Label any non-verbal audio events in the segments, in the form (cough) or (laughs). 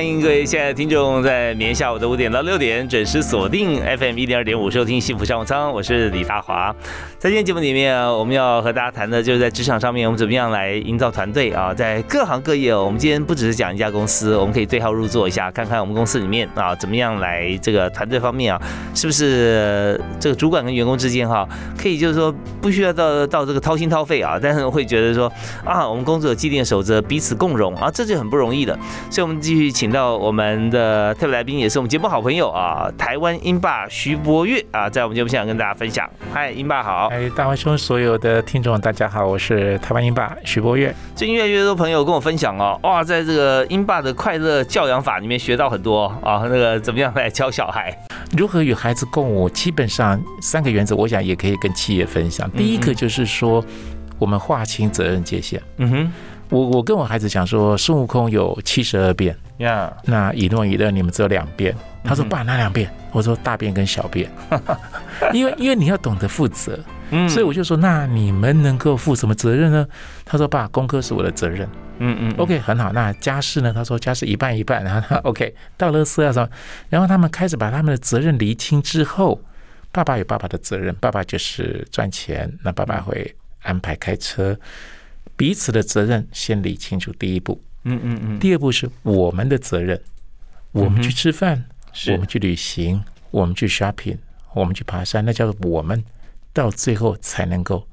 欢迎各位亲爱的听众，在明天下午的五点到六点准时锁定 FM 一零二点五收听幸福商务舱，我是李大华。在今天节目里面，我们要和大家谈的就是在职场上面，我们怎么样来营造团队啊？在各行各业，我们今天不只是讲一家公司，我们可以对号入座一下，看看我们公司里面啊，怎么样来这个团队方面啊，是不是这个主管跟员工之间哈，可以就是说不需要到到这个掏心掏肺啊，但是会觉得说啊，我们工作有既定守则，彼此共荣啊，这就很不容易的。所以，我们继续请到我们的特别来宾，也是我们节目好朋友啊，台湾英霸徐博月啊，在我们节目现场跟大家分享。嗨，英霸好。哎，大。兄，所有的听众，大家好，我是台湾英霸徐博月。最近越来越多朋友跟我分享哦，哇，在这个英霸的快乐教养法里面学到很多啊，那个怎么样来教小孩，如何与孩子共舞，基本上三个原则，我想也可以跟企业分享。第一个就是说，我们划清责任界限。嗯哼，我我跟我孩子讲说，孙悟空有七十二变呀，那一诺一乐你们只有两变。他说爸哪两遍？我说大便跟小便，(laughs) 因为因为你要懂得负责。嗯，所以我就说，那你们能够负什么责任呢？他说：“爸，功课是我的责任。”嗯嗯，OK，很好。那家事呢？他说家事一半一半。然 (laughs) 后 OK，到了四要什么？然后他们开始把他们的责任厘清之后，爸爸有爸爸的责任，爸爸就是赚钱，那爸爸会安排开车，彼此的责任先理清楚。第一步，嗯嗯嗯。第二步是我们的责任，我们去吃饭，我们去旅行，我们去 shopping，我们去爬山，那叫做我们。到最后才能够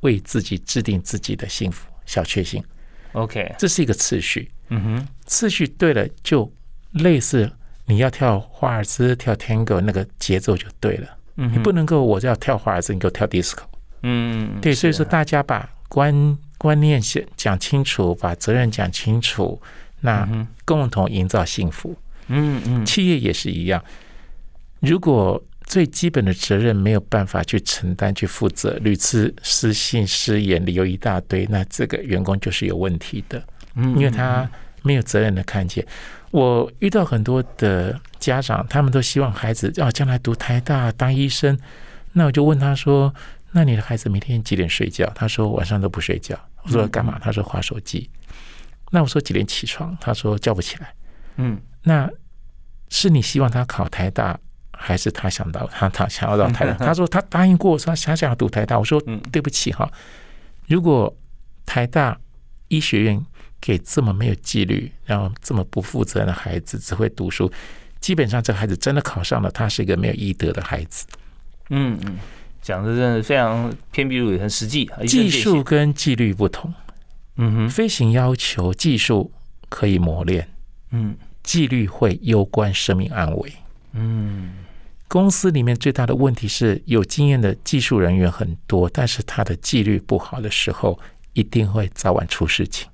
为自己制定自己的幸福小确幸。OK，这是一个次序。嗯哼，次序对了，就类似你要跳华尔兹、跳 Tango 那个节奏就对了。嗯，你不能够我要跳华尔兹，你给我跳 Disco。嗯，对，所以说大家把观观念讲讲清楚，把责任讲清楚，那共同营造幸福。嗯嗯，企业也是一样，如果。最基本的责任没有办法去承担、去负责，屡次失信、失言，理由一大堆，那这个员工就是有问题的。嗯，因为他没有责任的看见。我遇到很多的家长，他们都希望孩子啊将来读台大当医生。那我就问他说：“那你的孩子每天几点睡觉？”他说：“晚上都不睡觉。”我说：“干嘛？”他说：“划手机。”那我说：“几点起床？”他说：“叫不起来。”嗯，那是你希望他考台大？还是他想到他他想要到台大，(laughs) 他说他答应过，说他想要读台大。我说对不起哈，如果台大医学院给这么没有纪律，然后这么不负责任的孩子只会读书，基本上这个孩子真的考上了，他是一个没有医德的孩子。嗯嗯，讲的真的非常偏僻路，很实际。技术跟纪律不同。嗯哼，飞行要求技术可以磨练，嗯，纪律会攸关生命安危。嗯。公司里面最大的问题是有经验的技术人员很多，但是他的纪律不好的时候，一定会早晚出事情。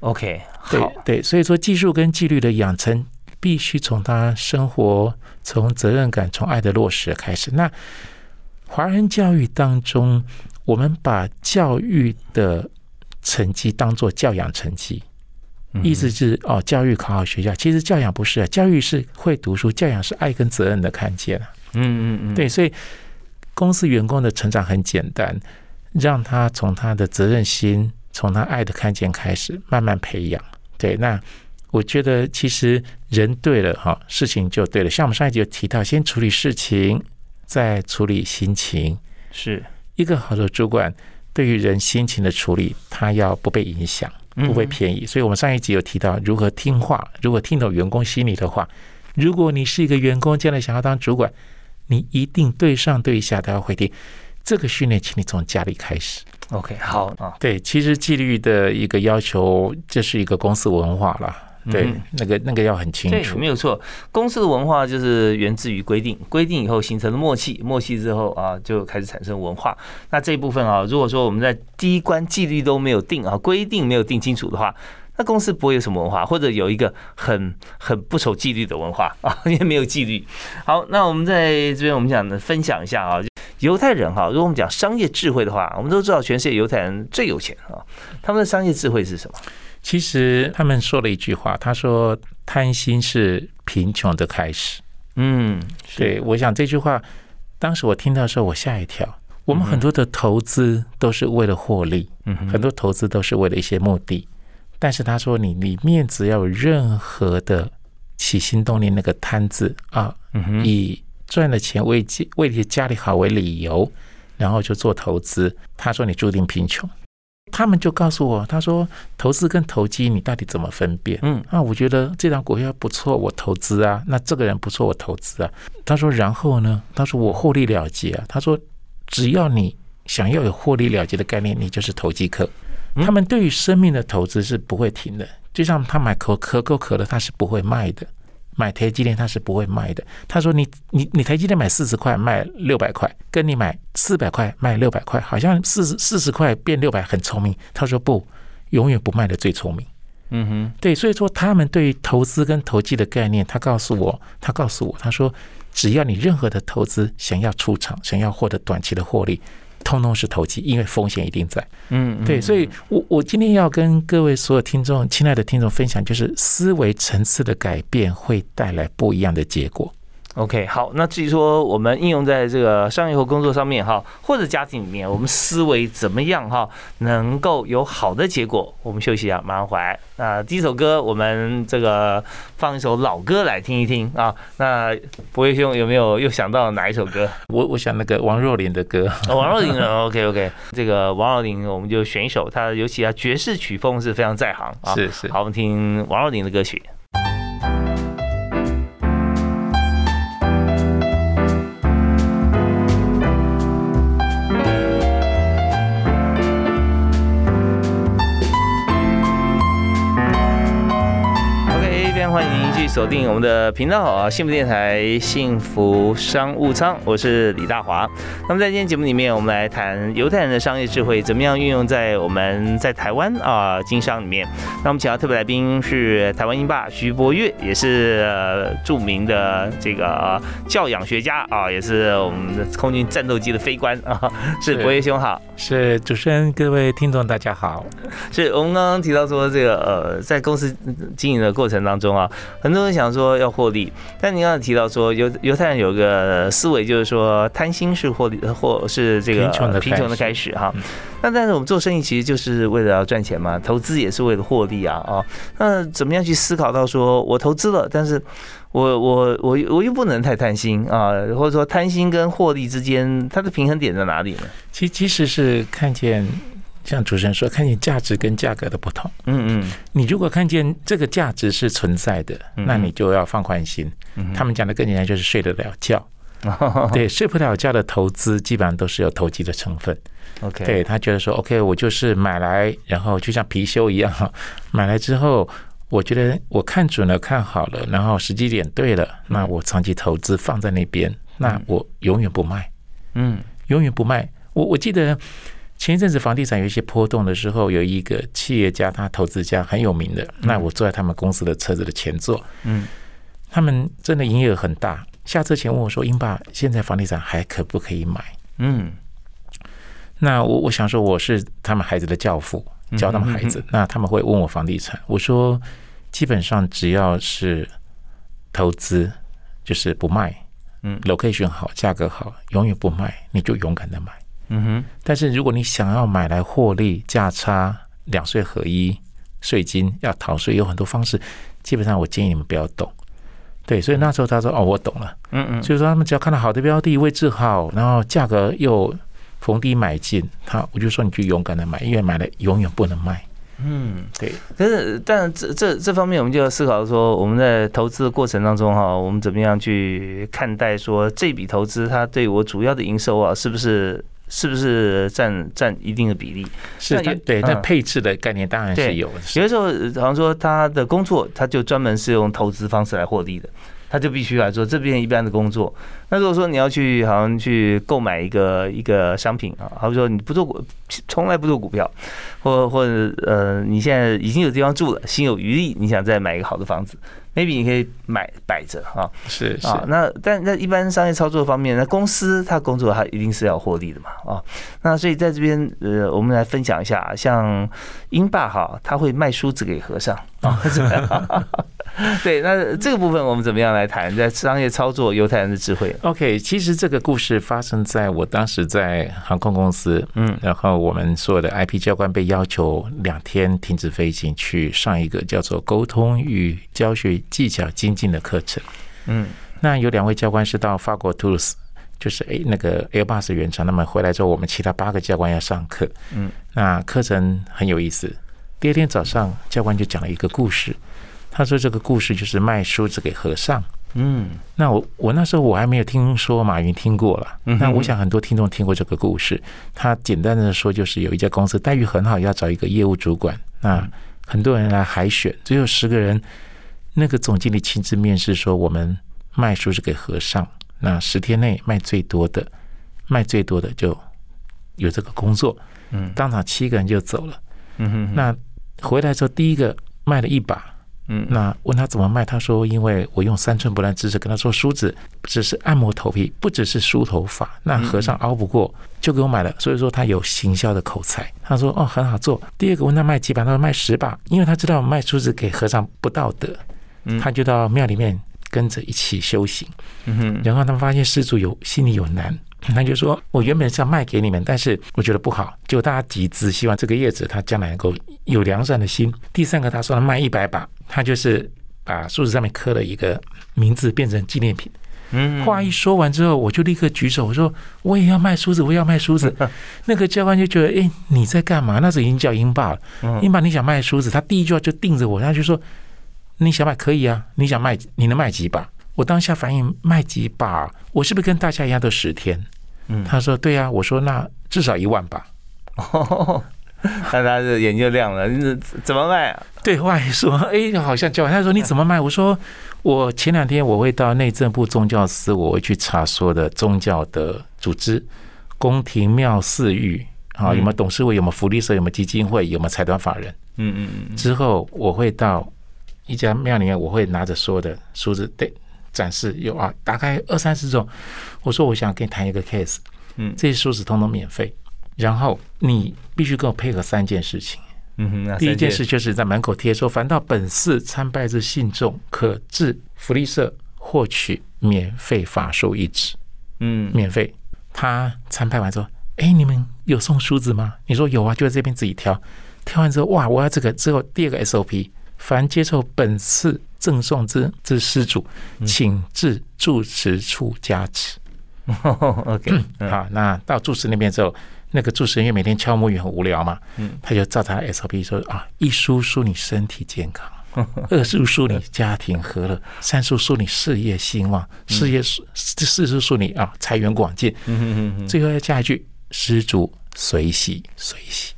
OK，好，对，所以说技术跟纪律的养成，必须从他生活、从责任感、从爱的落实开始。那华人教育当中，我们把教育的成绩当做教养成绩，意思是哦，教育考好学校，其实教养不是啊，教育是会读书，教养是爱跟责任的看见啊。嗯嗯嗯，对，所以公司员工的成长很简单，让他从他的责任心，从他爱的看见开始，慢慢培养。对，那我觉得其实人对了哈，事情就对了。像我们上一集有提到，先处理事情，再处理心情。是一个好的主管，对于人心情的处理，他要不被影响，不被偏移。所以我们上一集有提到如何听话，如何听懂员工心里的话。如果你是一个员工，将来想要当主管。你一定对上对下都要会听，这个训练，请你从家里开始。OK，好啊。对，其实纪律的一个要求，这是一个公司文化了。对，那个那个要很清楚，没有错。公司的文化就是源自于规定，规定以后形成了默契，默契之后啊，就开始产生文化。那这一部分啊，如果说我们在第一关纪律都没有定啊，规定没有定清楚的话，那公司不会有什么文化，或者有一个很很不守纪律的文化啊，(laughs) 因为没有纪律。好，那我们在这边我们讲的分享一下啊，犹太人哈，如果我们讲商业智慧的话，我们都知道全世界犹太人最有钱啊，他们的商业智慧是什么？其实他们说了一句话，他说：“贪心是贫穷的开始。”嗯，对，我想这句话，当时我听到的时候，我吓一跳。我们很多的投资都是为了获利，嗯，很多投资都是为了一些目的。但是他说，你你面子要有任何的起心动念，那个贪字啊，以赚了钱为为家里好为理由，然后就做投资，他说你注定贫穷。他们就告诉我，他说投资跟投机你到底怎么分辨？嗯，啊，我觉得这张股票不错，我投资啊。那这个人不错，我投资啊。他说，然后呢？他说我获利了结啊。他说，只要你想要有获利了结的概念，你就是投机客。他们对于生命的投资是不会停的，就像他买可可口可乐，他是不会卖的。买台积电他是不会卖的。他说：“你你你台积电买四十块卖六百块，跟你买四百块卖六百块，好像四十四十块变六百很聪明。”他说：“不，永远不卖的最聪明。”嗯哼，对，所以说他们对于投资跟投机的概念，他告诉我，他告诉我，他说：“只要你任何的投资想要出场，想要获得短期的获利。”通通是投机，因为风险一定在。嗯，对，所以我我今天要跟各位所有听众、亲爱的听众分享，就是思维层次的改变会带来不一样的结果。OK，好，那至于说我们应用在这个商业和工作上面哈，或者家庭里面，我们思维怎么样哈，能够有好的结果？我们休息一下，马上回来。那第一首歌，我们这个放一首老歌来听一听啊。那博威兄有没有又想到哪一首歌？我我想那个王若琳的歌。王若琳的 OK OK，这个王若琳我们就选一首，她尤其他爵士曲风是非常在行啊。是是，好，我们听王若琳的歌曲。锁定我们的频道啊，幸福电台幸福商务舱，我是李大华。那么在今天节目里面，我们来谈犹太人的商业智慧怎么样运用在我们在台湾啊经商里面。那我们请到特别来宾是台湾英霸徐博月，也是著名的这个教养学家啊，也是我们的空军战斗机的飞官啊。是博月兄好，是主持人各位听众大家好。是我们刚刚提到说这个呃，在公司经营的过程当中啊，很多人。想说要获利，但您刚才提到说犹犹太人有个思维，就是说贪心是获利，或是这个贫穷的开始哈。那但是我们做生意其实就是为了要赚钱嘛，投资也是为了获利啊啊。那怎么样去思考到说我投资了，但是我我我我又不能太贪心啊，或者说贪心跟获利之间它的平衡点在哪里呢？其其实是看见。像主持人说，看见价值跟价格的不同。嗯嗯，你如果看见这个价值是存在的，那你就要放宽心。他们讲的更简单，就是睡得了觉。(laughs) 对，睡不了觉的投资基本上都是有投机的成分。(laughs) OK，对他觉得说，OK，我就是买来，然后就像貔貅一样，(laughs) 买来之后，我觉得我看准了、看好了，然后时机点对了，那我长期投资放在那边，那我永远不卖。嗯，永远不卖。我我记得。前一阵子房地产有一些波动的时候，有一个企业家，他投资家很有名的，那我坐在他们公司的车子的前座，嗯，他们真的营业额很大。下车前问我说：“英爸，现在房地产还可不可以买？”嗯，那我我想说我是他们孩子的教父，教他们孩子，那他们会问我房地产，我说基本上只要是投资，就是不卖，嗯，location 好，价格好，永远不卖，你就勇敢的买。嗯哼，但是如果你想要买来获利价差两税合一税金要逃税有很多方式，基本上我建议你们不要动。对，所以那时候他说哦，我懂了。嗯嗯，所以说他们只要看到好的标的位置好，然后价格又逢低买进，他我就说你就勇敢的买，因为买了永远不能卖。嗯，对。但是，但这这这方面，我们就要思考说，我们在投资的过程当中哈，我们怎么样去看待说这笔投资它对我主要的营收啊，是不是是不是占占一定的比例？是，对。那配置的概念当然是有。有的时候，好像说他的工作，他就专门是用投资方式来获利的。他就必须来做这边一般的工作。那如果说你要去好像去购买一个一个商品啊，好比说你不做股，从来不做股票，或或者呃，你现在已经有地方住了，心有余力，你想再买一个好的房子。maybe 你可以买摆着啊，是是，那但那一般商业操作方面，那公司它工作它一定是要获利的嘛啊，那所以在这边呃，我们来分享一下，像英霸哈，他会卖梳子给和尚啊，(laughs) (laughs) 对，那这个部分我们怎么样来谈在商业操作犹太人的智慧？OK，其实这个故事发生在我当时在航空公司，嗯，然后我们所有的 IP 教官被要求两天停止飞行，去上一个叫做沟通与教学。技巧精进的课程，嗯，那有两位教官是到法国 Toulouse，就是诶那个 Airbus 原厂，那么回来之后，我们其他八个教官要上课，嗯，那课程很有意思。第二天早上，教官就讲了一个故事，他说这个故事就是卖梳子给和尚，嗯，那我我那时候我还没有听说马云听过了，那我想很多听众听过这个故事。他简单的说，就是有一家公司待遇很好，要找一个业务主管，那很多人来海选，只有十个人。那个总经理亲自面试说：“我们卖梳子给和尚，那十天内卖最多的，卖最多的就有这个工作。”嗯，当场七个人就走了。嗯哼，那回来之后第一个卖了一把。嗯，那问他怎么卖，他说：“因为我用三寸不烂之舌跟他说，梳子只是按摩头皮，不只是梳头发。那和尚熬不过，就给我买了。所以说他有行销的口才。他说：哦，很好做。第二个问他卖几把，他说卖十把，因为他知道卖梳子给和尚不道德。”他就到庙里面跟着一起修行，嗯哼然后他们发现施主有心里有难，他就说：“我原本是要卖给你们，但是我觉得不好，就大家集资，希望这个叶子他将来能够有良善的心。”第三个他说他卖一百把，他就是把树子上面刻了一个名字变成纪念品。嗯，话一说完之后，我就立刻举手，我说：“我也要卖梳子，我也要卖梳子。”那个教官就觉得：“哎，你在干嘛？”那时候已经叫英霸了，英霸你想卖梳子，他第一句话就盯着我，他就说。你想买可以啊？你想卖，你能卖几把？我当下反应卖几把？我是不是跟大家一样都十天？嗯，他说对啊。我说那至少一万吧。哦，那他的眼睛亮了。你怎么卖？啊对外说，哎，好像叫他说你怎么卖？我说我前两天我会到内政部宗教司，我会去查所有的宗教的组织、宫廷庙寺域啊，有没有董事会？有没有福利社？有没有基金会？有没有财团法人？嗯嗯嗯。之后我会到。一家庙里面，我会拿着所有的数字对展示，有啊，大概二三十种。我说我想跟你谈一个 case，嗯，这些梳子通通免费，然后你必须跟我配合三件事情。嗯哼，第一件事就是在门口贴说，凡到本寺参拜之信众，可至福利社获取免费法术一纸。嗯，免费。他参拜完之后，哎，你们有送梳子吗？你说有啊，就在这边自己挑。挑完之后，哇，我要这个。之后第二个 SOP。凡接受本次赠送之之施主，请至住持处加持。(laughs) OK，好，那到住持那边之后，那个住持因为每天敲木鱼很无聊嘛，嗯，他就照他 SOP 说啊，一叔叔你身体健康，(laughs) 二叔叔你家庭和乐，三叔叔你事业兴旺，事业四四叔叔你啊财源广进，最后要加一句施主随喜随喜。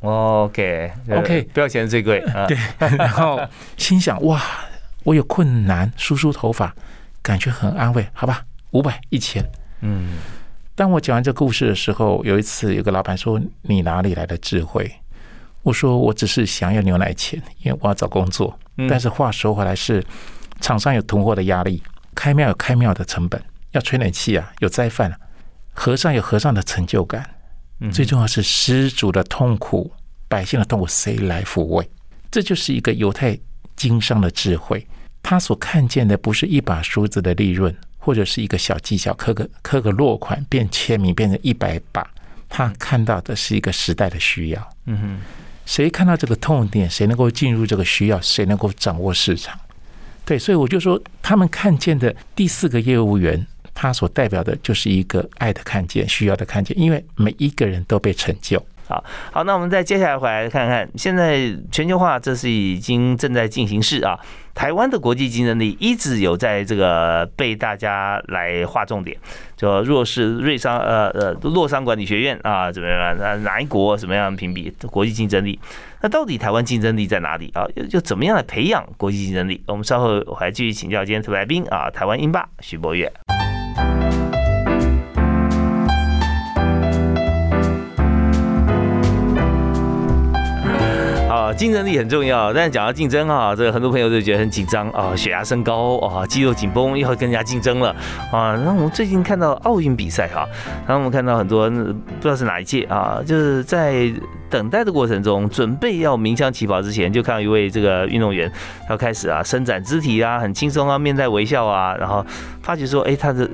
OK，OK，不要钱最贵。(laughs) 对，然后心想哇，我有困难，梳梳头发，感觉很安慰。好吧，五百一千。嗯，当我讲完这故事的时候，有一次有个老板说：“你哪里来的智慧？”我说：“我只是想要牛奶钱，因为我要找工作。”但是话说回来，是厂商有囤货的压力，开庙有开庙的成本，要吹冷气啊，有斋饭啊，和尚有和尚的成就感。最重要是失主的痛苦，百姓的痛苦，谁来抚慰？这就是一个犹太经商的智慧。他所看见的不是一把梳子的利润，或者是一个小技巧，刻个刻个落款变签名变成一百把。他看到的是一个时代的需要。嗯哼，谁看到这个痛点，谁能够进入这个需要，谁能够掌握市场？对，所以我就说，他们看见的第四个业务员。他所代表的就是一个爱的看见，需要的看见，因为每一个人都被成就好，好，那我们再接下来回来看看，现在全球化这是已经正在进行式啊。台湾的国际竞争力一直有在这个被大家来划重点，就若是瑞商呃呃洛桑管理学院啊怎么样？那哪一国怎么样评比国际竞争力？那到底台湾竞争力在哪里啊？又又怎么样来培养国际竞争力？我们稍后我还继续请教今天特来宾啊，台湾英霸徐博月。竞争力很重要，但是讲到竞争啊，这个很多朋友都觉得很紧张啊，血压升高啊，肌肉紧绷，又要跟人家竞争了啊。那我们最近看到奥运比赛哈，然后我们看到很多不知道是哪一届啊，就是在等待的过程中，准备要鸣枪起跑之前，就看到一位这个运动员要开始啊伸展肢体啊，很轻松啊，面带微笑啊，然后发觉说，哎，他的。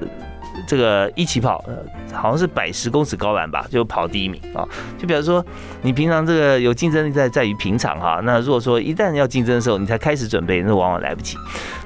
这个一起跑，好像是百十公尺高栏吧，就跑第一名啊。就比如说，你平常这个有竞争力在在于平常哈。那如果说一旦要竞争的时候，你才开始准备，那往往来不及。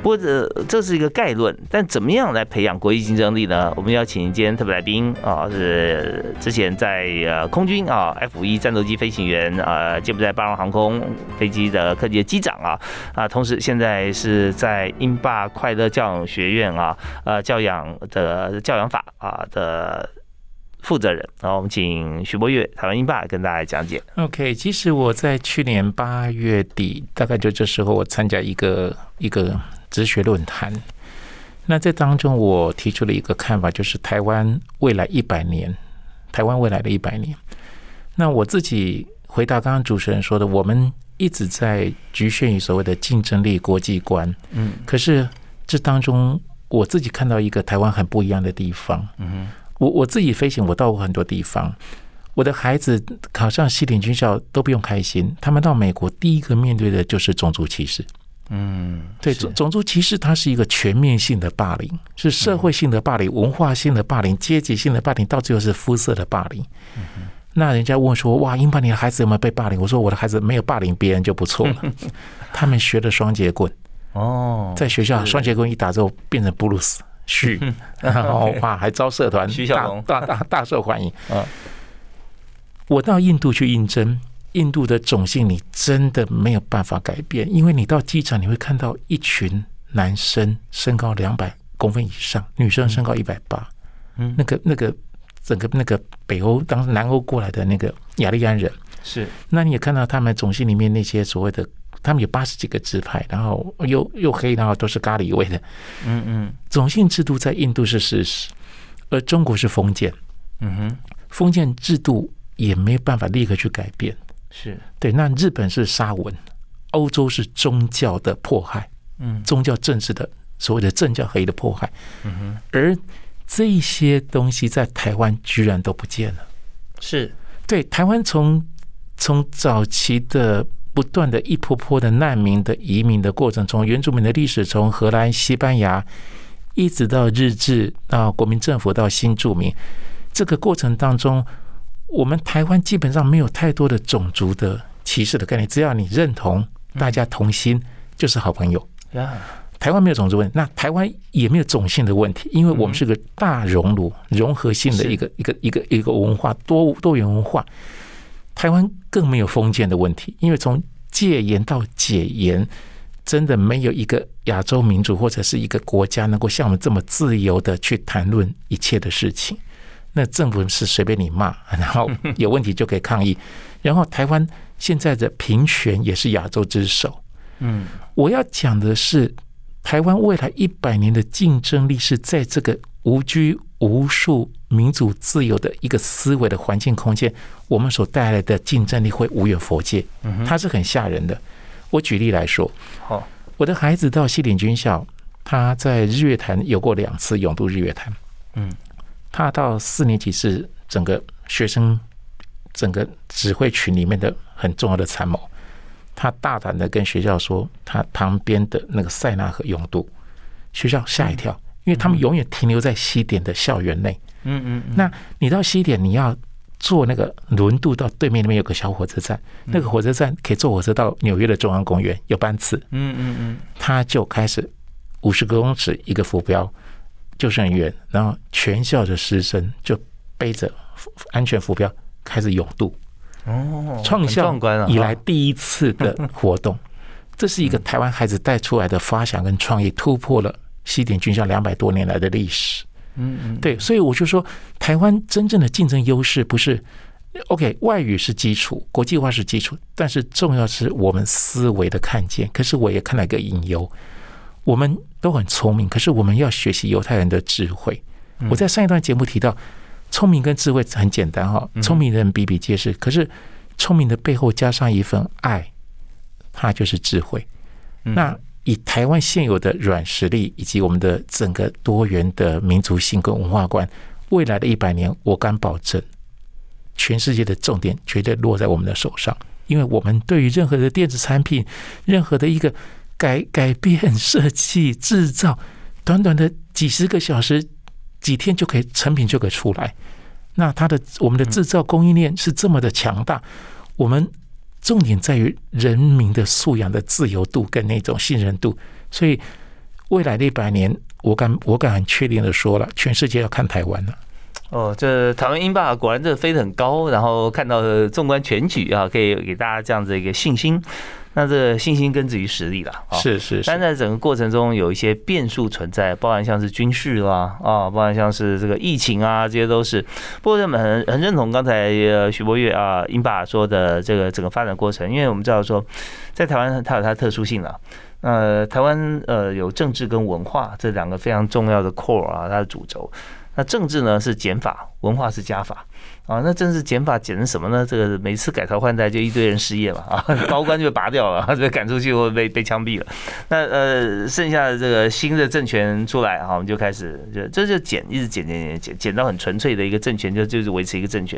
不过这这是一个概论，但怎么样来培养国际竞争力呢？我们要请今天特别来宾啊，是之前在呃空军啊 F 一战斗机飞行员啊，柬埔寨巴龙航空飞机的科级机长啊啊，同时现在是在英霸快乐教养学院啊呃教养的。教养法啊的负责人，然后我们请徐博月台湾英爸跟大家讲解。OK，其实我在去年八月底，大概就这时候，我参加一个一个哲学论坛。那这当中，我提出了一个看法，就是台湾未来一百年，台湾未来的一百年。那我自己回答刚刚主持人说的，我们一直在局限于所谓的竞争力、国际观。嗯，可是这当中。我自己看到一个台湾很不一样的地方。嗯我我自己飞行，我到过很多地方。我的孩子考上西点军校都不用开心，他们到美国第一个面对的就是种族歧视。嗯，对，种种族歧视它是一个全面性的霸凌，是社会性的霸凌、文化性的霸凌、阶级性的霸凌，到最后是肤色的霸凌。嗯那人家问说：“哇，英巴，你的孩子有没有被霸凌？”我说：“我的孩子没有霸凌别人就不错了。(laughs) 他们学的双节棍。”哦，在学校双节棍一打之后变成布鲁斯嘘，(laughs) 然后哇还招社团，大大大大受欢迎。嗯，我到印度去应征，印度的种姓你真的没有办法改变，因为你到机场你会看到一群男生身高两百公分以上，女生身高一百八，嗯，那个那个整个那个北欧当时南欧过来的那个雅利安人。是，那你也看到他们种姓里面那些所谓的。他们有八十几个支派，然后又又黑，然后都是咖喱味的。嗯嗯，种姓制度在印度是事实，而中国是封建。嗯哼，封建制度也没有办法立刻去改变。是对，那日本是沙文，欧洲是宗教的迫害。嗯，宗教政治的所谓的政教合一的迫害。嗯哼，而这些东西在台湾居然都不见了。是对，台湾从从早期的。不断的一波波的难民的移民的过程中，原住民的历史从荷兰、西班牙一直到日治到国民政府到新住民，这个过程当中，我们台湾基本上没有太多的种族的歧视的概念，只要你认同，大家同心就是好朋友。台湾没有种族问题，那台湾也没有种姓的问题，因为我们是个大熔炉、融合性的一个一个一个一个文化多多元文化。台湾更没有封建的问题，因为从戒严到解严，真的没有一个亚洲民主或者是一个国家能够像我们这么自由的去谈论一切的事情。那政府是随便你骂，然后有问题就可以抗议。(laughs) 然后台湾现在的平权也是亚洲之首。嗯，我要讲的是，台湾未来一百年的竞争力是在这个无拘无数。民主自由的一个思维的环境空间，我们所带来的竞争力会无远佛界，它是很吓人的。我举例来说，好，我的孩子到西点军校，他在日月潭有过两次勇渡日月潭，嗯，他到四年级是整个学生整个指挥群里面的很重要的参谋，他大胆的跟学校说，他旁边的那个塞纳河勇渡，学校吓一跳，因为他们永远停留在西点的校园内。嗯嗯，那你到西点，你要坐那个轮渡到对面那边有个小火车站，那个火车站可以坐火车到纽约的中央公园，有班次。嗯嗯嗯，他就开始五十公尺一个浮标，救生员，然后全校的师生就背着安全浮标开始勇渡。哦，创校以来第一次的活动，(laughs) 这是一个台湾孩子带出来的发想跟创意，突破了西点军校两百多年来的历史。嗯嗯，对，所以我就说，台湾真正的竞争优势不是 OK，外语是基础，国际化是基础，但是重要是我们思维的看见。可是我也看到一个隐忧，我们都很聪明，可是我们要学习犹太人的智慧。我在上一段节目提到，聪明跟智慧很简单哈，聪明的人比比皆是，可是聪明的背后加上一份爱，它就是智慧。那以台湾现有的软实力，以及我们的整个多元的民族性跟文化观，未来的一百年，我敢保证，全世界的重点绝对落在我们的手上，因为我们对于任何的电子产品，任何的一个改改变设计制造，短短的几十个小时。几天就可以成品就可以出来，那它的我们的制造供应链是这么的强大，我们重点在于人民的素养的自由度跟那种信任度，所以未来的一百年，我敢我敢很确定的说了，全世界要看台湾了。哦，这台湾英霸果然这飞得很高，然后看到纵观全局啊，可以给大家这样子一个信心。那这信心根植于实力了，是是，但在整个过程中有一些变数存在，包含像是军事啦，啊，包含像是这个疫情啊，这些都是。不过我们很很认同刚才徐博月啊英爸说的这个整个发展过程，因为我们知道说，在台湾它有它的特殊性了。呃，台湾呃有政治跟文化这两个非常重要的 core 啊，它的主轴。那政治呢是减法，文化是加法。啊，那真是减法减成什么呢？这个每次改朝换代就一堆人失业了啊，(laughs) 高官就拔掉了，就赶出去或被被枪毙了。那呃，剩下的这个新的政权出来啊，我们就开始就这就减，一直减减减减减到很纯粹的一个政权，就就是维持一个政权。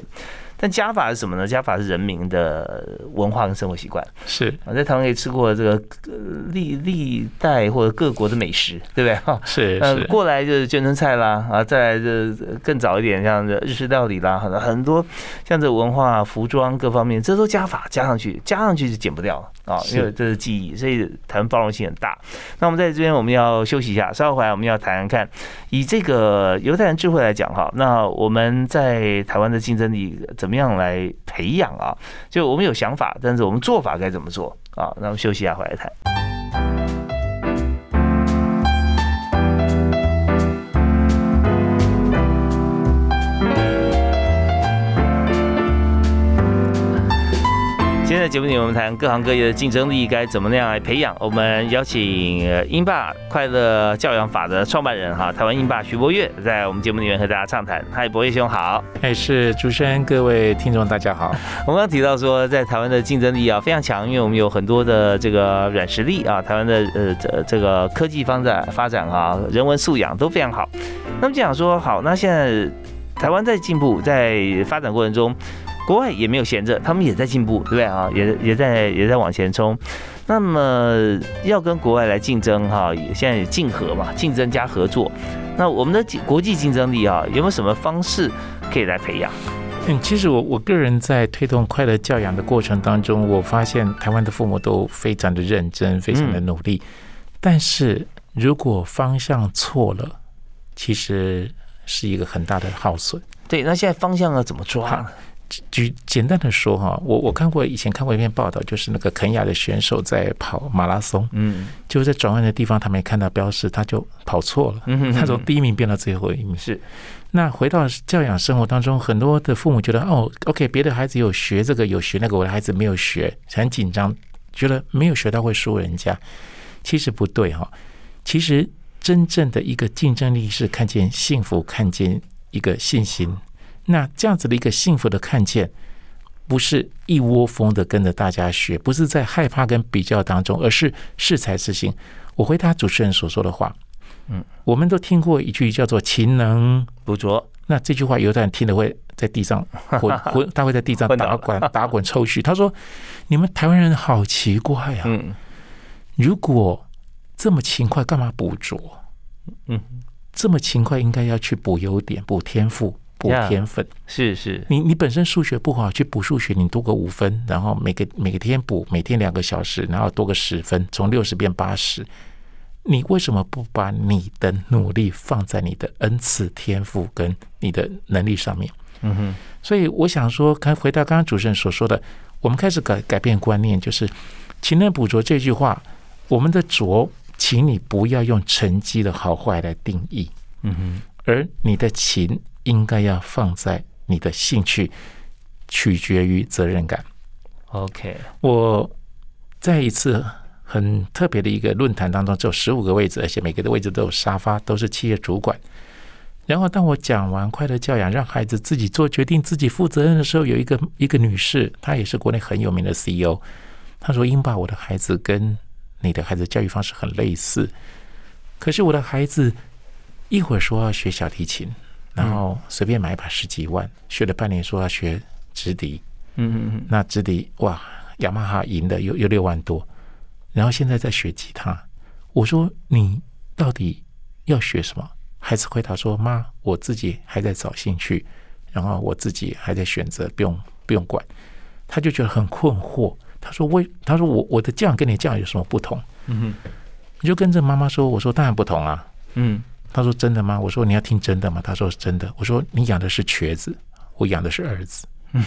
但加法是什么呢？加法是人民的文化跟生活习惯。是我，在台湾也吃过这个历历代或者各国的美食，对不对？哈，是是。过来就是卷春菜啦，啊，再来就更早一点，像日式料理啦，很很多像这文化、服装各方面，这都加法加上去，加上去就减不掉了。啊，因为这是记忆，所以台湾包容性很大。那我们在这边我们要休息一下，稍后回来我们要谈谈看，以这个犹太人智慧来讲哈，那我们在台湾的竞争力怎怎么样来培养啊？就我们有想法，但是我们做法该怎么做啊？那我们休息一下，回来谈。节目里，我们谈各行各业的竞争力该怎么样来培养。我们邀请英霸快乐教养法的创办人哈，台湾英霸徐博月，在我们节目里面和大家畅谈。嗨，博月兄好！哎，是主持人，各位听众大家好。我们刚提到说，在台湾的竞争力啊非常强，因为我们有很多的这个软实力啊，台湾的呃这这个科技发展发展啊，人文素养都非常好。那么就想说，好，那现在台湾在进步，在发展过程中。国外也没有闲着，他们也在进步，对不对啊？也也在也在往前冲。那么要跟国外来竞争哈，现在竞合嘛，竞争加合作。那我们的国际竞争力啊，有没有什么方式可以来培养？嗯，其实我我个人在推动快乐教养的过程当中，我发现台湾的父母都非常的认真，非常的努力。但是如果方向错了，其实是一个很大的耗损。对，那现在方向要怎么抓？举简单的说哈，我我看过以前看过一篇报道，就是那个肯亚的选手在跑马拉松，嗯，就在转弯的地方他没看到标识，他就跑错了，他从第一名变到最后一名。是，那回到教养生活当中，很多的父母觉得哦，OK，别的孩子有学这个有学那个，我的孩子没有学，很紧张，觉得没有学到会输人家。其实不对哈，其实真正的一个竞争力是看见幸福，看见一个信心。那这样子的一个幸福的看见，不是一窝蜂的跟着大家学，不是在害怕跟比较当中，而是适才适性。我回答主持人所说的话，嗯，我们都听过一句叫做“勤能补拙”，那这句话有的人听了会在地上滚滚，(laughs) 他会在地上打滚打滚抽搐。他说：“你们台湾人好奇怪啊，嗯，如果这么勤快，干嘛补拙？嗯，这么勤快，应该要去补优点，补天赋。”补天分是是，你你本身数学不好，去补数学，你多个五分，然后每个每个天补，每天两个小时，然后多个十分，从六十变八十。你为什么不把你的努力放在你的恩赐、天赋跟你的能力上面？嗯哼，所以我想说，看回到刚刚主持人所说的，我们开始改改变观念，就是“勤能补拙”这句话，我们的“拙”，请你不要用成绩的好坏来定义。嗯哼，而你的“勤”应该要放在你的兴趣，取决于责任感。OK，我在一次很特别的一个论坛当中，只有十五个位置，而且每个的位置都有沙发，都是企业主管。然后当我讲完快乐教养，让孩子自己做决定、自己负责任的时候，有一个一个女士，她也是国内很有名的 CEO，她说：“英爸，我的孩子跟你的孩子教育方式很类似，可是我的孩子一会儿说要学小提琴，然后随便买一把十几万，学了半年说要学直笛。”嗯嗯嗯，那直笛哇，雅马哈赢的有有六万多，然后现在在学吉他。我说你到底要学什么？孩子回答说：“妈，我自己还在找兴趣，然后我自己还在选择，不用不用管。”他就觉得很困惑。他说：“为他说我我的这样跟你这样有什么不同？”嗯哼，你就跟着妈妈说：“我说当然不同啊。”嗯，他说：“真的吗？”我说：“你要听真的吗？”他说：“是真的。”我说：“你养的是瘸子，我养的是儿子。”嗯。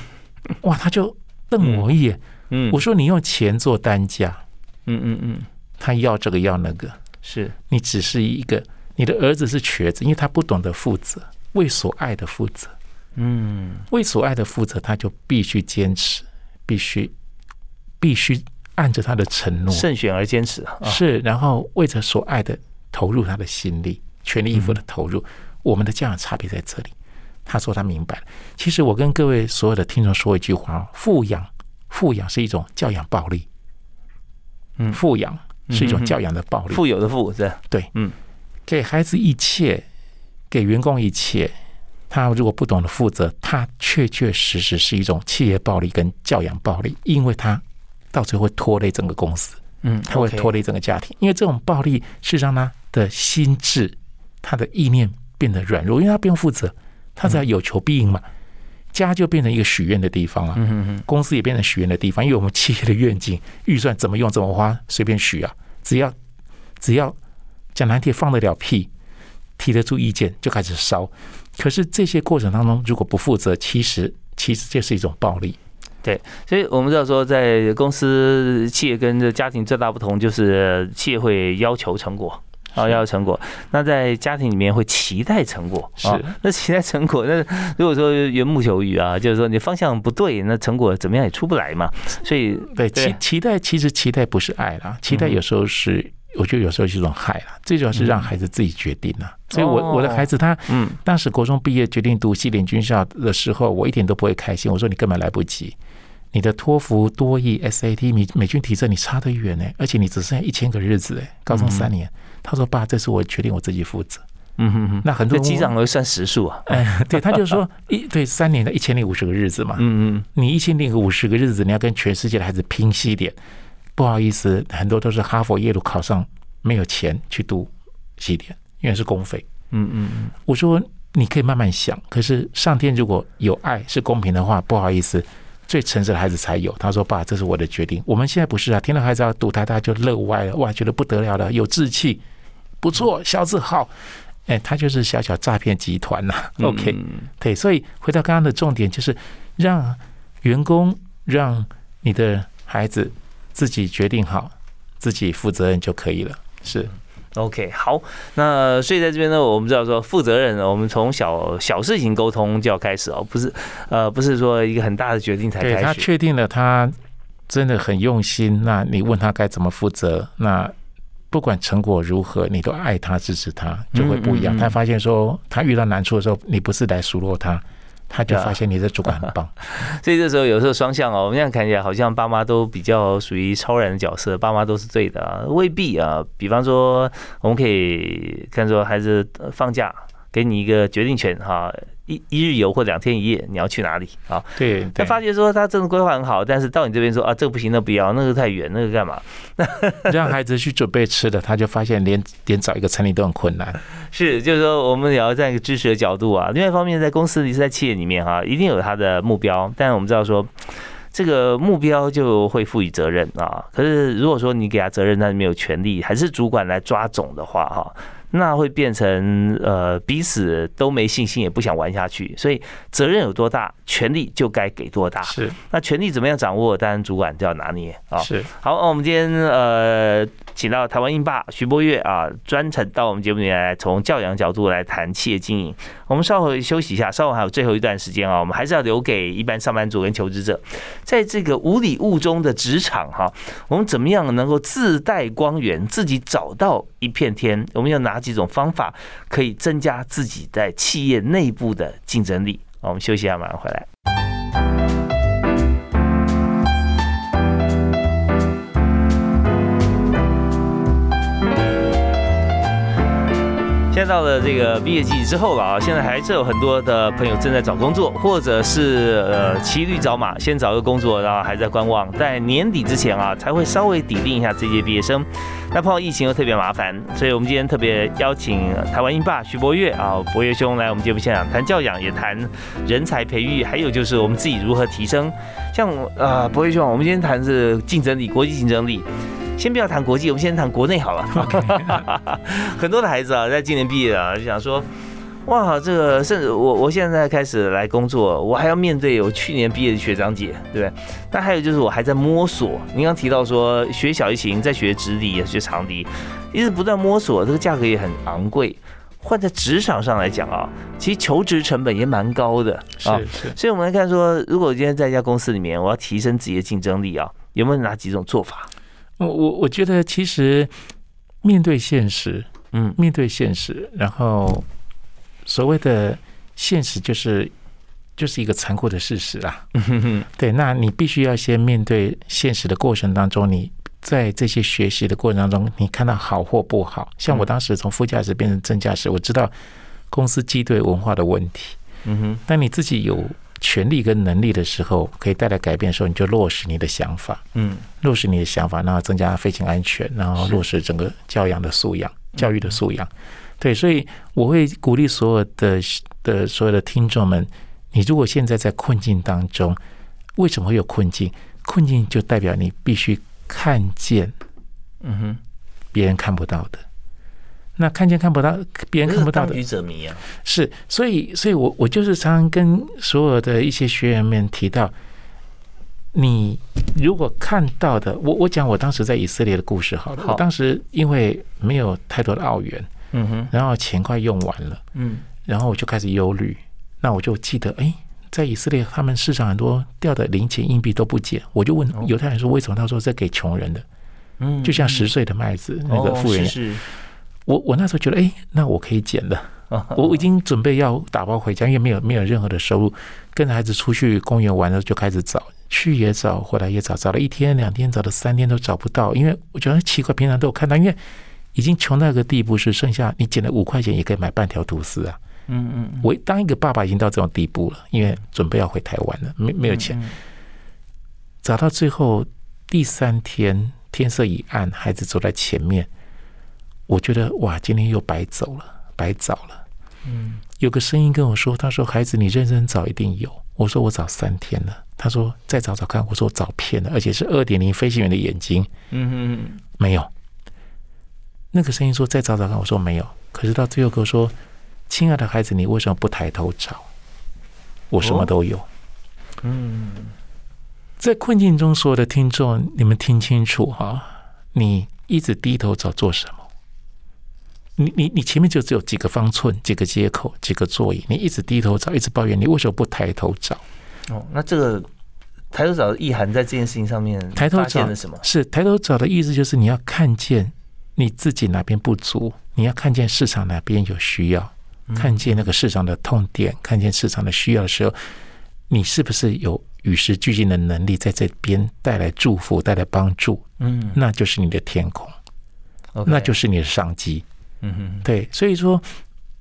哇！他就瞪我一眼。嗯，我说你用钱做单价。嗯嗯嗯，他要这个要那个，是你只是一个你的儿子是瘸子，因为他不懂得负责，为所爱的负责。嗯，为所爱的负责，他就必须坚持，必须必须按着他的承诺，慎选而坚持。是，然后为着所爱的投入他的心力，全力以赴的投入。我们的这样差别在这里。他说他明白了。其实我跟各位所有的听众说一句话：富养，富养是一种教养暴力。嗯，富养是一种教养的暴力。富有的富，是对。嗯，给孩子一切，给员工一切，他如果不懂得负责，他确确实实是一种企业暴力跟教养暴力，因为他到最后会拖累整个公司。嗯，他会拖累整个家庭，因为这种暴力是让他的心智、他的意念变得软弱，因为他不用负责。他只要有求必应嘛，家就变成一个许愿的地方啊，公司也变成许愿的地方，因为我们企业的愿景、预算怎么用、怎么花，随便许啊，只要只要讲难听，放得了屁，提得出意见，就开始烧。可是这些过程当中，如果不负责，其实其实这是一种暴力。对，所以我们知道说，在公司、企业跟这家庭最大不同，就是企业会要求成果。啊，要有成果，那在家庭里面会期待成果，是那期待成果，那如果说缘木求鱼啊，就是说你方向不对，那成果怎么样也出不来嘛。所以，对期期待，其实期待不是爱啦，期待有时候是，我觉得有时候是一种害啦。最主要是让孩子自己决定啊。所以我我的孩子他，嗯，当时国中毕业决定读西点军校的时候，我一点都不会开心。我说你根本来不及，你的托福、多益、SAT、美美军体测你差得远呢，而且你只剩下一千个日子哎，高中三年。他说：“爸，这是我决定我自己负责。”嗯哼哼，那很多机长会算时数啊。(laughs) 哎，对，他就说 (laughs) 一对三年的一千零五十个日子嘛。嗯嗯，你一千零五十个日子，你要跟全世界的孩子拼西点。不好意思，很多都是哈佛、耶鲁考上，没有钱去读西点，因为是公费。嗯嗯嗯，我说你可以慢慢想，可是上天如果有爱是公平的话，不好意思，最诚实的孩子才有。他说：“爸，这是我的决定。”我们现在不是啊，听到孩子要读台大就乐歪了，哇，觉得不得了了，有志气。不错，小字号，哎，他就是小小诈骗集团呐。OK，对，所以回到刚刚的重点，就是让员工、让你的孩子自己决定好，自己负责任就可以了。是 OK，好。那所以在这边呢，我们知道说负责任，我们从小小事情沟通就要开始哦，不是呃，不是说一个很大的决定才开始。他确定了，他真的很用心，那你问他该怎么负责？那不管成果如何，你都爱他、支持他，就会不一样。他发现说，他遇到难处的时候，你不是来数落他，他就发现你的主管很棒。(laughs) 所以这时候有时候双向哦，我们这样看起来好像爸妈都比较属于超然的角色，爸妈都是对的啊，未必啊。比方说，我们可以看说，孩子放假，给你一个决定权哈。一一日游或两天一夜，你要去哪里啊？对，他发觉说他真的规划很好，但是到你这边说啊，这个不行，那不要，那个太远，那个干嘛？(laughs) 让孩子去准备吃的，他就发现连连找一个餐厅都很困难。(laughs) 是，就是说我们也要在一个支持的角度啊。另外一方面，在公司里是在企业里面哈，一定有他的目标，但是我们知道说这个目标就会赋予责任啊。可是如果说你给他责任，但是没有权利，还是主管来抓总的话哈。那会变成呃彼此都没信心，也不想玩下去。所以责任有多大，权力就该给多大。是，那权力怎么样掌握，当然主管就要拿捏啊。是，好，那我们今天呃。请到台湾英霸徐博月啊，专程到我们节目里来，从教养角度来谈企业经营。我们稍后休息一下，稍后还有最后一段时间啊，我们还是要留给一般上班族跟求职者，在这个无礼物中的职场哈，我们怎么样能够自带光源，自己找到一片天？我们要哪几种方法可以增加自己在企业内部的竞争力？我们休息一下，马上回来。现在到了这个毕业季之后了啊，现在还是有很多的朋友正在找工作，或者是呃骑驴找马，先找个工作，然后还在观望，在年底之前啊才会稍微抵定一下这届毕业生。那碰到疫情又特别麻烦，所以我们今天特别邀请台湾英霸徐博月啊，博月兄来我们节目现场谈教养，也谈人才培育，还有就是我们自己如何提升。像啊博月兄，我们今天谈是竞争力，国际竞争力。先不要谈国际，我们先谈国内好了。(laughs) 很多的孩子啊，在今年毕业啊，就想说，哇，这个甚至我我现在开始来工作，我还要面对我去年毕业的学长姐，对不对？那还有就是我还在摸索。您刚提到说学小提琴，在学直笛，学长笛，一直不断摸索，这个价格也很昂贵。换在职场上来讲啊，其实求职成本也蛮高的啊。是是。所以我们来看说，如果今天在一家公司里面，我要提升自己的竞争力啊，有没有哪几种做法？我我我觉得其实面对现实，嗯，面对现实，然后所谓的现实就是就是一个残酷的事实啦。对，那你必须要先面对现实的过程当中，你在这些学习的过程当中，你看到好或不好。像我当时从副驾驶变成正驾驶，我知道公司机队文化的问题。嗯哼，但你自己有。权力跟能力的时候，可以带来改变的时候，你就落实你的想法。嗯，落实你的想法，然后增加飞行安全，然后落实整个教养的素养、教育的素养。对，所以我会鼓励所有的的所有的听众们：，你如果现在在困境当中，为什么会有困境？困境就代表你必须看见，嗯哼，别人看不到的。那看见看不到，别人看不到的，当局者迷啊！是，所以，所以我我就是常常跟所有的一些学员们提到，你如果看到的，我我讲我当时在以色列的故事好了。我当时因为没有太多的澳元，嗯哼，然后钱快用完了，嗯，然后我就开始忧虑。那我就记得，哎，在以色列，他们市场很多掉的零钱硬币都不捡。我就问犹太人说，为什么？他说这给穷人的，嗯，就像十岁的麦子，那个富人是。我我那时候觉得，哎，那我可以捡的。(laughs) 我已经准备要打包回家，因为没有没有任何的收入。跟着孩子出去公园玩的时候，就开始找，去也找，回来也找，找了一天两天，找了三天都找不到。因为我觉得奇怪，平常都有看到，因为已经穷到一个地步，是剩下你捡了五块钱也可以买半条吐司啊。嗯嗯，我当一个爸爸已经到这种地步了，因为准备要回台湾了，没没有钱。找到最后第三天，天色已暗，孩子走在前面。我觉得哇，今天又白走了，白找了。嗯，有个声音跟我说：“他说孩子，你认真找一定有。”我说：“我找三天了。”他说：“再找找看。”我说：“我找遍了，而且是二点零飞行员的眼睛。”嗯哼，没有。那个声音说：“再找找看。”我说：“没有。”可是到最后跟我说：“亲爱的孩子，你为什么不抬头找？我什么都有。”嗯，在困境中，所有的听众，你们听清楚哈，你一直低头找做什么？你你你前面就只有几个方寸、几个接口、几个座椅，你一直低头找，一直抱怨，你为什么不抬头找？哦，那这个抬头找的意涵在这件事情上面，抬头找的什么？是抬头找的意思就是你要看见你自己哪边不足，你要看见市场哪边有需要，看见那个市场的痛点，看见市场的需要的时候，你是不是有与时俱进的能力，在这边带来祝福、带来帮助？嗯，那就是你的天空，那就是你的商机。嗯哼，对，所以说，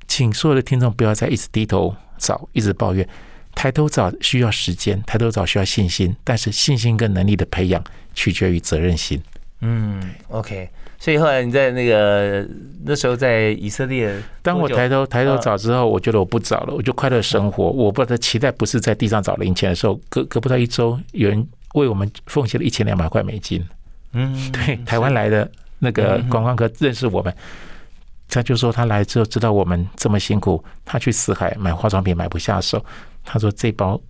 请所有的听众不要再一直低头找，一直抱怨，抬头找需要时间，抬头找需要信心，但是信心跟能力的培养取决于责任心。嗯，OK，所以后来你在那个那时候在以色列，当我抬头抬头找之后，我觉得我不找了，我就快乐生活。我不的期待不是在地上找零钱的时候，隔隔不到一周，有人为我们奉献了一千两百块美金。嗯，对，台湾来的那个观光客认识我们。他就说他来之后知道我们这么辛苦，他去死海买化妆品买不下手，他说这包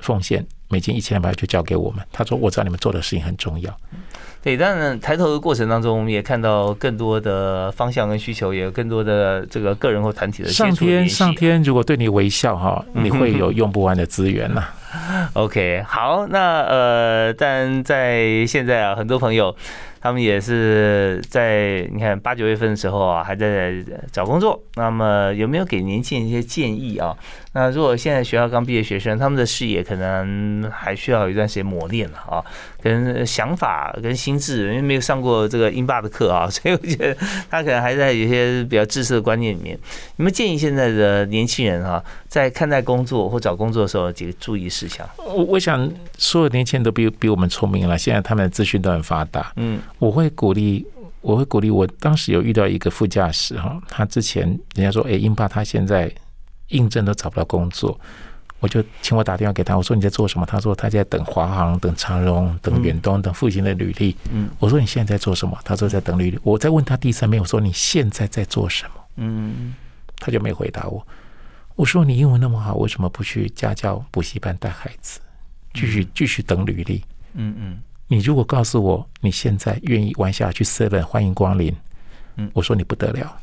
奉献美金一千两百就交给我们。他说我知道你们做的事情很重要。对，当然抬头的过程当中，我们也看到更多的方向跟需求，也有更多的这个个人或团体的上天上天如果对你微笑哈，(laughs) 你会有用不完的资源呐。OK，好，那呃，但在现在啊，很多朋友。他们也是在你看八九月份的时候啊，还在找工作。那么有没有给年轻人一些建议啊？那如果现在学校刚毕业学生，他们的视野可能还需要一段时间磨练了啊，跟想法跟心智，因为没有上过这个英霸的课啊，所以我觉得他可能还在有些比较自私的观念里面。你们建议现在的年轻人啊，在看待工作或找工作的时候几个注意事项？我我想所有年轻人都比比我们聪明了，现在他们的资讯都很发达。嗯，我会鼓励，我会鼓励。我当时有遇到一个副驾驶哈，他之前人家说，哎，英霸他现在。应征都找不到工作，我就请我打电话给他。我说你在做什么？他说他在等华航、等长荣、等远东、等父亲的履历。嗯，我说你现在在做什么？他说在等履历。我再问他第三遍，我说你现在在做什么？嗯，他就没回答我。我说你英文那么好，为什么不去家教补习班带孩子，继续继续等履历？嗯嗯，你如果告诉我你现在愿意玩下去，seven 欢迎光临。嗯，我说你不得了。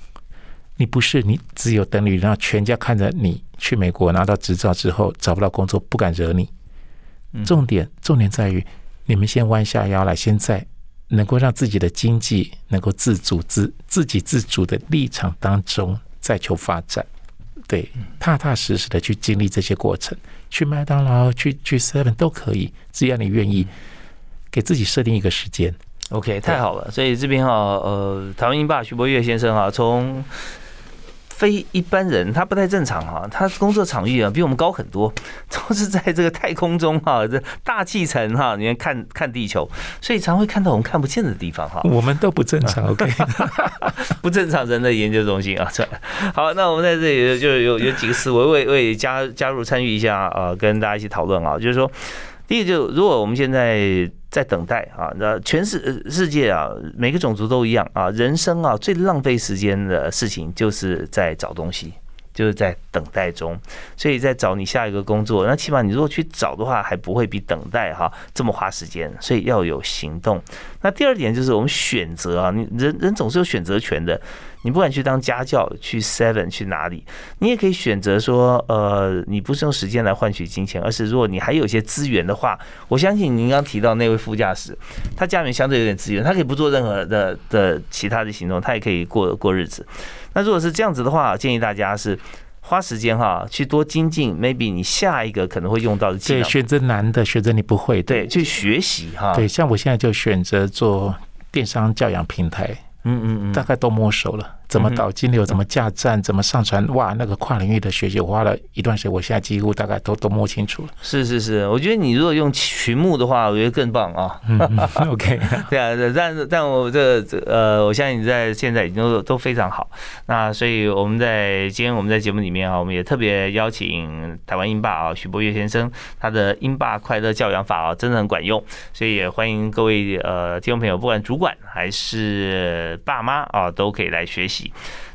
你不是你只有等你，让全家看着你去美国拿到执照之后找不到工作，不敢惹你。重点重点在于你们先弯下腰来，现在能够让自己的经济能够自主自自给自足的立场当中再求发展。对，踏踏实实的去经历这些过程，去麦当劳、去去 Seven 都可以，只要你愿意给自己设定一个时间。OK，太好了。所以这边哈，呃，台湾英霸徐博岳先生啊，从非一般人，他不太正常哈，他工作场域啊比我们高很多，(laughs) 都是在这个太空中哈，这大气层哈，你看看地球，所以常会看到我们看不见的地方哈。我们都不正常，(laughs) OK，不正常人的研究中心啊。这好，那我们在这里就有有几个思维，为为加加入参与一下啊，跟大家一起讨论啊，就是说，第一个就如果我们现在。在等待啊，那全世世界啊，每个种族都一样啊。人生啊，最浪费时间的事情就是在找东西，就是在等待中。所以在找你下一个工作，那起码你如果去找的话，还不会比等待哈这么花时间。所以要有行动。那第二点就是我们选择啊，你人人总是有选择权的。你不管去当家教，去 Seven 去哪里，你也可以选择说，呃，你不是用时间来换取金钱，而是如果你还有一些资源的话，我相信您刚提到那位副驾驶，他家里面相对有点资源，他可以不做任何的的其他的行动，他也可以过过日子。那如果是这样子的话，建议大家是花时间哈，去多精进，maybe 你下一个可能会用到的技能。对，选择难的，选择你不会，对，去学习哈。对，像我现在就选择做电商教养平台。嗯嗯嗯，大概都摸熟了，怎么导金流，怎么架站，怎么上传，哇，那个跨领域的学习，我花了一段时间，我现在几乎大概都都摸清楚了。是是是，我觉得你如果用群目的话，我觉得更棒啊。OK，(laughs) 对啊，但但我这这呃，我相信你在现在已经都都非常好。那所以我们在今天我们在节目里面啊，我们也特别邀请台湾英霸啊，许博岳先生，他的英霸快乐教养法啊，真的很管用。所以也欢迎各位呃听众朋友，不管主管还是爸妈啊，都可以来学习。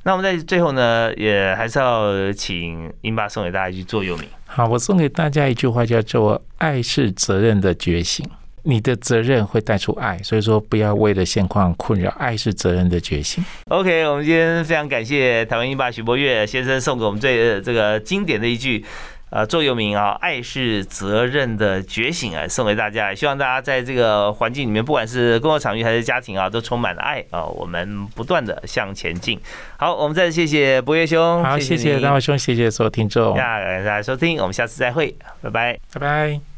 那我们在最后呢，也还是要请英爸送给大家一句座右铭。好，我送给大家一句话，叫做“爱是责任的觉醒”。你的责任会带出爱，所以说不要为了现况困扰。爱是责任的觉醒。OK，我们今天非常感谢台湾英爸徐博岳先生送给我们最这个经典的一句。呃，座右铭啊，爱是责任的觉醒啊，送给大家。希望大家在这个环境里面，不管是工作场域还是家庭啊，都充满了爱啊。我们不断的向前进。好，我们再次谢谢博越兄，好，谢谢大伟兄，谢谢所有听众，感谢大家收听，我们下次再会，拜拜，拜拜。